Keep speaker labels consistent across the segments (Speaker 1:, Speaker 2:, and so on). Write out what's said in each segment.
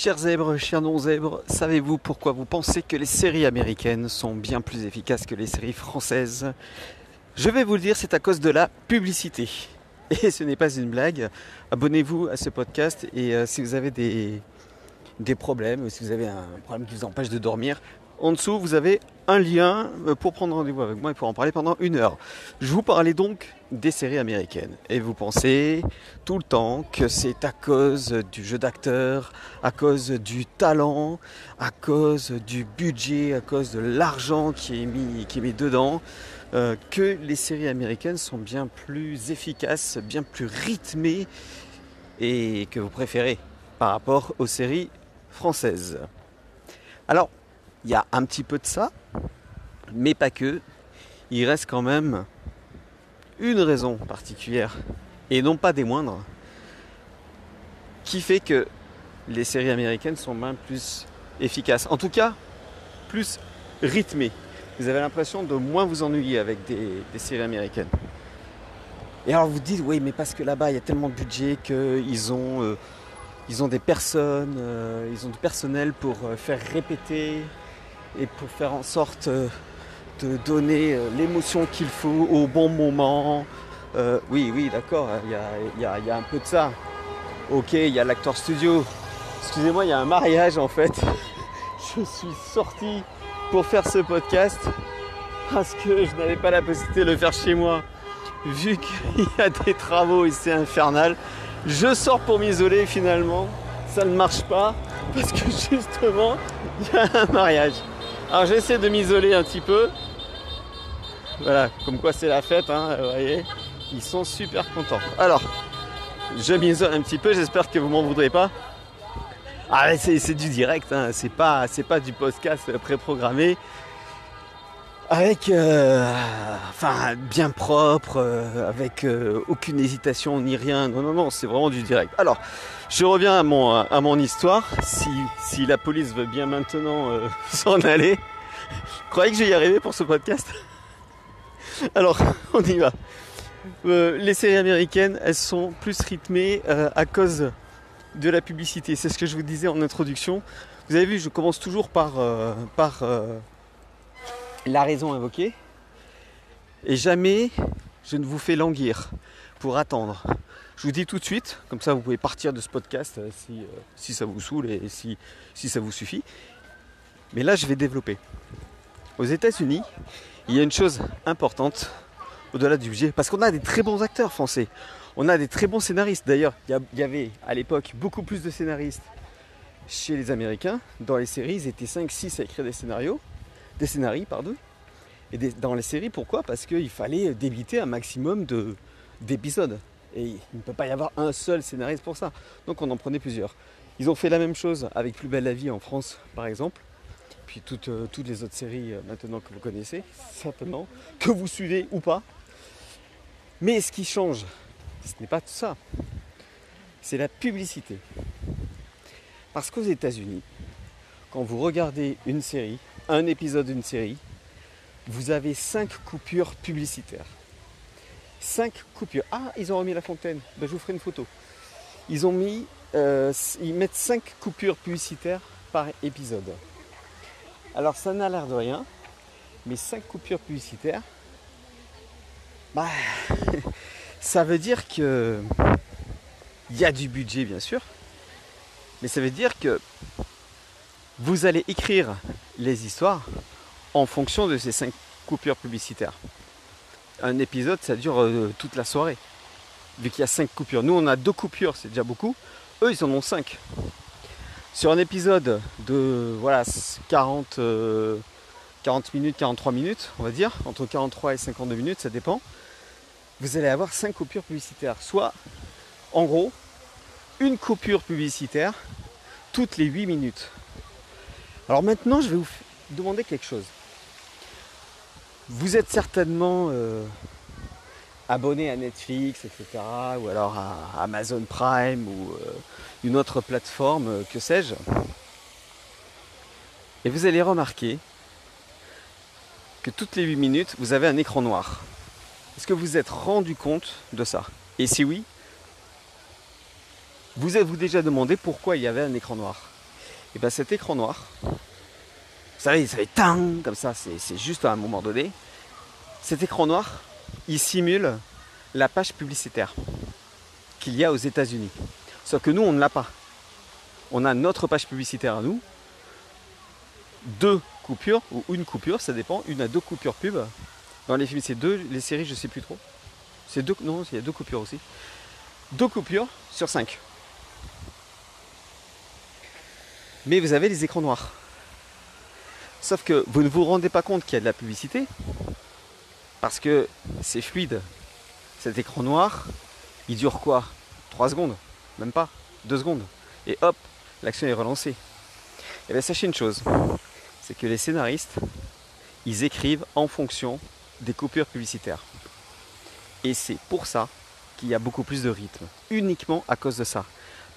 Speaker 1: Chers zèbres, chers non-zèbres, savez-vous pourquoi vous pensez que les séries américaines sont bien plus efficaces que les séries françaises? Je vais vous le dire, c'est à cause de la publicité. Et ce n'est pas une blague. Abonnez-vous à ce podcast et euh, si vous avez des, des problèmes, si vous avez un problème qui vous empêche de dormir, en dessous, vous avez un lien euh, pour prendre rendez-vous avec moi et pour en parler pendant une heure. Je vous parlais donc des séries américaines. Et vous pensez tout le temps que c'est à cause du jeu d'acteur, à cause du talent, à cause du budget, à cause de l'argent qui est mis, dedans, euh, que les séries américaines sont bien plus efficaces, bien plus rythmées et que vous préférez par rapport aux séries françaises. Alors, il y a un petit peu de ça, mais pas que. Il reste quand même une raison particulière, et non pas des moindres, qui fait que les séries américaines sont même plus efficaces. En tout cas, plus rythmées. Vous avez l'impression de moins vous ennuyer avec des, séries américaines. Et alors vous dites, oui, mais parce que là-bas, il y a tellement de budget qu'ils ont, euh, des personnes, euh, ils ont du personnel pour euh, faire répéter et pour faire en sorte euh, de donner euh, l'émotion qu'il faut au bon moment. Euh, oui, oui, d'accord, il y a, un peu de ça. Ok, il y a l'acteur studio. Excusez-moi, il y a un mariage en fait. Je suis sorti pour faire ce podcast parce que je n'avais pas la possibilité de le faire chez moi. Vu qu'il y a des travaux et c'est infernal, je sors pour m'isoler finalement. Ça ne marche pas parce que justement, il y a un mariage. Alors j'essaie de m'isoler un petit peu. Voilà, comme quoi c'est la fête, hein, vous voyez. Ils sont super contents. Alors, je m'isole un petit peu, j'espère que vous m'en voudrez pas. Ah c'est du direct, hein. c'est pas, pas du podcast préprogrammé. Avec, euh, enfin, bien propre, euh, avec euh, aucune hésitation ni rien. Non, non, non, c'est vraiment du direct. Alors, je reviens à mon, histoire. Si, la police veut bien maintenant euh, s'en aller, croyez que je vais y arriver pour ce podcast? Alors, on y va. Euh, les séries américaines, elles sont plus rythmées euh, à cause de la publicité. C'est ce que je vous disais en introduction. Vous avez vu, je commence toujours par, par la raison invoquée. Et jamais je ne vous fais languir pour attendre. Je vous dis tout de suite, comme ça vous pouvez partir de ce podcast euh, si, euh, si ça vous saoule et si, si ça vous suffit. Mais là, je vais développer. Aux États-Unis, il y a une chose importante au-delà du budget, parce qu'on a des très bons acteurs français. On a des très bons scénaristes. D'ailleurs, il y avait à l'époque beaucoup plus de scénaristes chez les Américains. Dans les séries, ils étaient 5-6 à écrire des scénarios, des scénarios, pardon. Et dans les séries, pourquoi? Parce qu'il fallait débiter un maximum d'épisodes. Et il ne peut pas y avoir un seul scénariste pour ça. Donc on en prenait plusieurs. Ils ont fait la même chose avec Plus belle la vie en France, par exemple. Puis toutes, euh, les autres séries euh, maintenant que vous connaissez, certainement, que vous suivez ou pas. Mais ce qui change, ce n'est pas tout ça. C'est la publicité. Parce qu'aux États-Unis, quand vous regardez une série, un épisode d'une série, vous avez cinq coupures publicitaires. 5 coupures. Ah, ils ont remis la fontaine. Ben, je vous ferai une photo. Ils ont mis, euh, mettent 5 coupures publicitaires par épisode. Alors ça n'a l'air de rien, mais 5 coupures publicitaires, bah, ça veut dire que il y a du budget bien sûr, mais ça veut dire que vous allez écrire les histoires en fonction de ces 5 coupures publicitaires un épisode, ça dure euh, toute la soirée. Vu qu'il y a 5 coupures. Nous, on a deux coupures, c'est déjà beaucoup. Eux, ils en ont 5. Sur un épisode de voilà, 40, 40 euh, minutes, 43 minutes, on va dire, entre 43 et 52 minutes, ça dépend, vous allez avoir 5 coupures publicitaires. Soit, en gros, une coupure publicitaire toutes les 8 minutes. Alors maintenant, je vais vous demander quelque chose. Vous êtes certainement euh, abonné à Netflix, etc. Ou alors à Amazon Prime ou euh, une autre plateforme, euh, que sais-je. Et vous allez remarquer que toutes les 8 minutes, vous avez un écran noir. Est-ce que vous êtes rendu compte de ça? Et si oui, vous êtes-vous déjà demandé pourquoi il y avait un écran noir? Et bien cet écran noir, savez, ça fait tang comme ça, c'est juste à un moment donné. Cet écran noir, il simule la page publicitaire qu'il y a aux États-Unis. Sauf que nous, on ne l'a pas. On a notre page publicitaire à nous, deux coupures, ou une coupure, ça dépend, une à deux coupures pub. Dans les films, c'est deux, les séries, je sais plus trop. C'est deux, non, il y a deux coupures aussi. Deux coupures sur cinq. Mais vous avez les écrans noirs. Sauf que vous ne vous rendez pas compte qu'il y a de la publicité, parce que c'est fluide. Cet écran noir, il dure quoi? 3 secondes? Même pas? 2 secondes? Et hop, l'action est relancée. Et eh bien sachez une chose, c'est que les scénaristes, ils écrivent en fonction des coupures publicitaires. Et c'est pour ça qu'il y a beaucoup plus de rythme. Uniquement à cause de ça.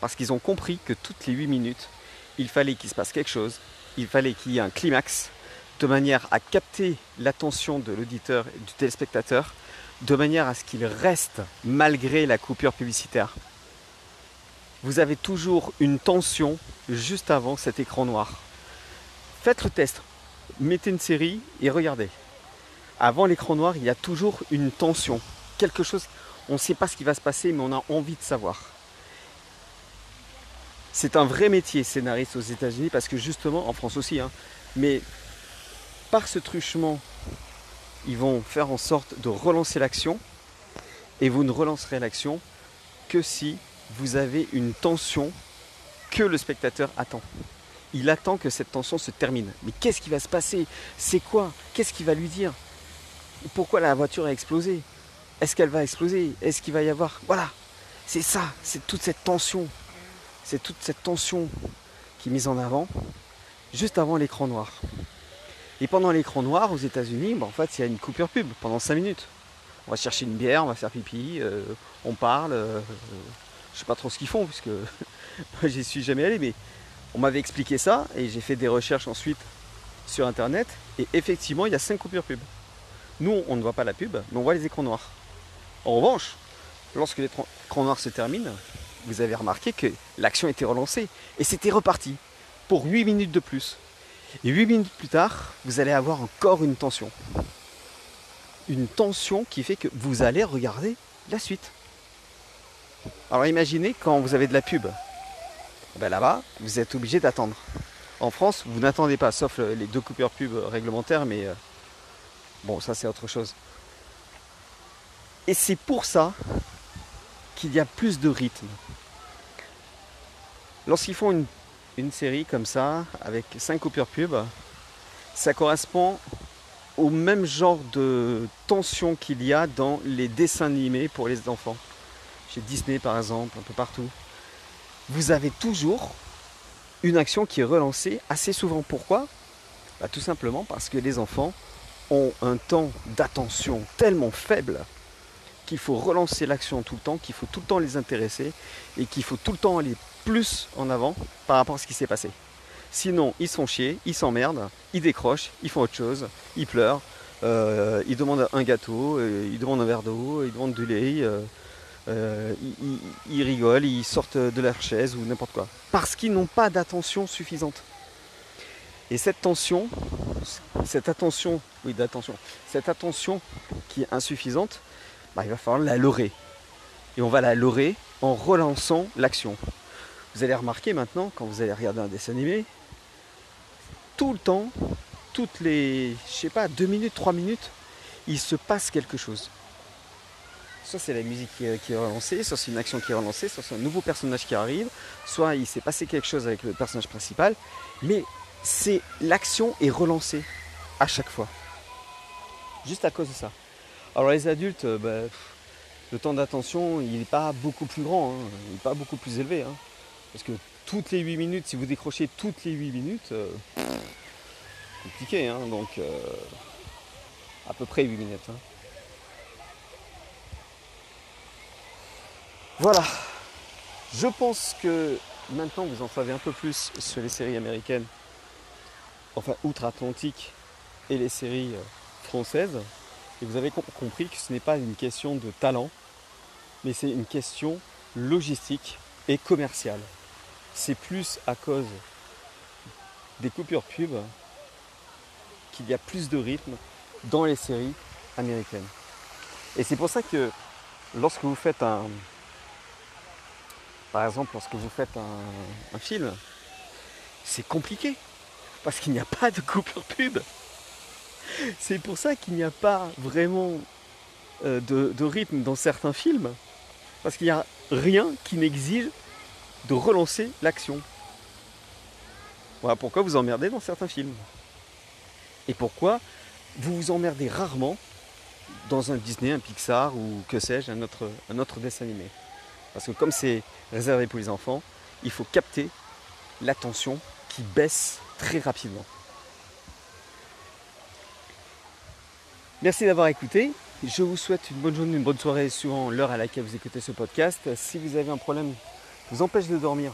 Speaker 1: Parce qu'ils ont compris que toutes les 8 minutes, il fallait qu'il se passe quelque chose, il fallait qu'il y ait un climax, de manière à capter l'attention de l'auditeur et du téléspectateur, de manière à ce qu'il reste malgré la coupure publicitaire. Vous avez toujours une tension juste avant cet écran noir. Faites le test, mettez une série et regardez. Avant l'écran noir, il y a toujours une tension, quelque chose, on ne sait pas ce qui va se passer, mais on a envie de savoir. C'est un vrai métier scénariste aux États-Unis parce que justement, en France aussi, hein, mais par ce truchement, ils vont faire en sorte de relancer l'action. Et vous ne relancerez l'action que si vous avez une tension que le spectateur attend. Il attend que cette tension se termine. Mais qu'est-ce qui va se passer? C'est quoi? Qu'est-ce qu'il va lui dire? Pourquoi la voiture a explosé? Est-ce qu'elle va exploser? Est-ce qu'il va y avoir Voilà, c'est ça, c'est toute cette tension c'est toute cette tension qui est mise en avant juste avant l'écran noir. Et pendant l'écran noir aux États-Unis, bah, en fait, il y a une coupure pub pendant 5 minutes. On va chercher une bière, on va faire pipi, euh, on parle. Euh, je sais pas trop ce qu'ils font, puisque moi j'y suis jamais allé, mais on m'avait expliqué ça et j'ai fait des recherches ensuite sur internet. Et effectivement, il y a 5 coupures pub. Nous, on ne voit pas la pub, mais on voit les écrans noirs. En revanche, lorsque l'écran noir se termine, vous avez remarqué que l'action était relancée et c'était reparti pour 8 minutes de plus. Et 8 minutes plus tard, vous allez avoir encore une tension. Une tension qui fait que vous allez regarder la suite. Alors imaginez quand vous avez de la pub. Ben là-bas, vous êtes obligé d'attendre. En France, vous n'attendez pas, sauf les deux coupures pub réglementaires, mais euh, bon, ça c'est autre chose. Et c'est pour ça qu'il y a plus de rythme. Lorsqu'ils font une, série comme ça, avec 5 coupures pub, ça correspond au même genre de tension qu'il y a dans les dessins animés pour les enfants. Chez Disney par exemple, un peu partout. Vous avez toujours une action qui est relancée assez souvent. Pourquoi? Bah, Tout simplement parce que les enfants ont un temps d'attention tellement faible qu'il faut relancer l'action tout le temps, qu'il faut tout le temps les intéresser et qu'il faut tout le temps aller plus en avant par rapport à ce qui s'est passé. Sinon, ils sont chiés, ils s'emmerdent, ils décrochent, ils font autre chose, ils pleurent, euh, ils demandent un gâteau, euh, ils demandent un verre d'eau, ils demandent du lait, euh, ils, rigolent, ils sortent de leur chaise ou n'importe quoi. Parce qu'ils n'ont pas d'attention suffisante. Et cette tension, cette attention, oui d'attention, cette attention qui est insuffisante, bah, il va falloir la leurrer. Et on va la leurrer en relançant l'action. Vous allez remarquer maintenant, quand vous allez regarder un dessin animé, tout le temps, toutes les, je sais pas, deux minutes, trois minutes, il se passe quelque chose. Soit c'est la musique qui est, relancée, soit c'est une action qui est relancée, soit c'est un nouveau personnage qui arrive, soit il s'est passé quelque chose avec le personnage principal, mais c'est l'action est relancée à chaque fois. Juste à cause de ça. Alors les adultes, euh, bah, le temps d'attention, il n'est pas beaucoup plus grand, hein. il n'est pas beaucoup plus élevé. Hein. parce que toutes les 8 minutes, si vous décrochez toutes les 8 minutes, euh, compliqué, hein. donc euh, à peu près 8 minutes. Voilà, je pense que maintenant vous en savez un peu plus sur les séries américaines, enfin outre-Atlantique, et les séries françaises. Et vous avez compris que ce n'est pas une question de talent, mais c'est une question logistique et commerciale. C'est plus à cause des coupures pub qu'il y a plus de rythme dans les séries américaines. Et c'est pour ça que lorsque vous faites un. Par exemple, lorsque vous faites un, film, c'est compliqué. Parce qu'il n'y a pas de coupure pub. C'est pour ça qu'il n'y a pas vraiment euh, de, rythme dans certains films. Parce qu'il n'y a rien qui n'exige de relancer l'action. Voilà pourquoi vous emmerdez dans certains films. Et pourquoi vous vous emmerdez rarement dans un Disney, un Pixar ou que sais-je, un autre, un autre dessin animé. Parce que comme c'est réservé pour les enfants, il faut capter l'attention qui baisse très rapidement. Merci d'avoir écouté. Je vous souhaite une bonne journée, une bonne soirée suivant l'heure à laquelle vous écoutez ce podcast. Si vous avez un problème qui vous empêche de dormir,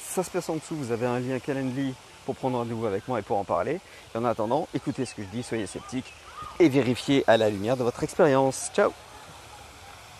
Speaker 1: ça se passe en dessous. Vous avez un lien Calendly pour prendre rendez-vous avec moi et pour en parler. Et en attendant, écoutez ce que je dis, soyez sceptiques et vérifiez à la lumière de votre expérience. Ciao